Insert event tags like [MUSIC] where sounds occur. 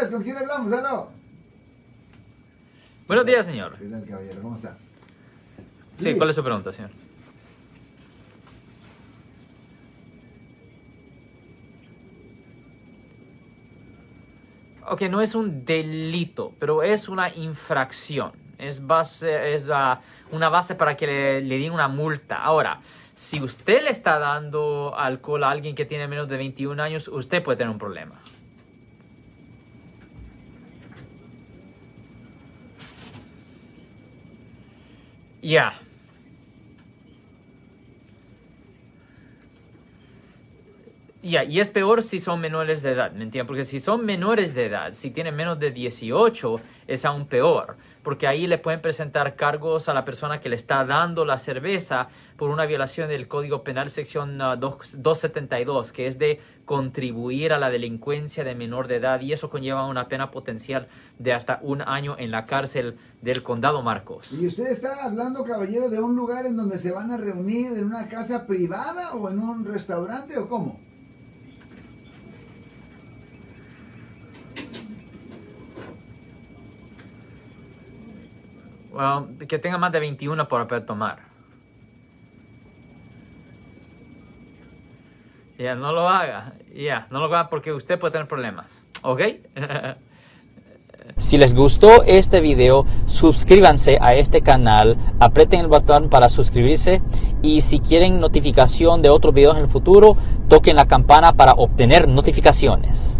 días, ¿con quién hablamos? ¡Aló! Buenos días, señor. ¿Qué tal, caballero? ¿Cómo está? Sí. ¿cuál es su pregunta, señor? Ok, no es un delito, pero es una infracción. Es, base, es ah, una base para que le, le den una multa. Ahora, si usted le está dando alcohol a alguien que tiene menos de 21 años, usted puede tener un problema. Yeah. Ya, y es peor si son menores de edad, ¿me entiendes? Porque si son menores de edad, si tienen menos de 18, es aún peor, porque ahí le pueden presentar cargos a la persona que le está dando la cerveza por una violación del Código Penal sección ah, dos- 272, que es de contribuir a la delincuencia de menor de edad, y eso conlleva una pena potencial de hasta un año en la cárcel del condado Marcos. ¿Y usted está hablando, caballero, de un lugar en donde se van a reunir en una casa privada o en un restaurante o cómo? Well, que tenga más de 21 para poder tomar. Ya, no lo haga. Ya, no lo haga porque usted puede tener problemas. ¿Ok? [LAUGHS] Si les gustó este video, suscríbanse a este canal, aprieten el botón para suscribirse y si quieren notificación de otros videos en el futuro, toquen la campana para obtener notificaciones.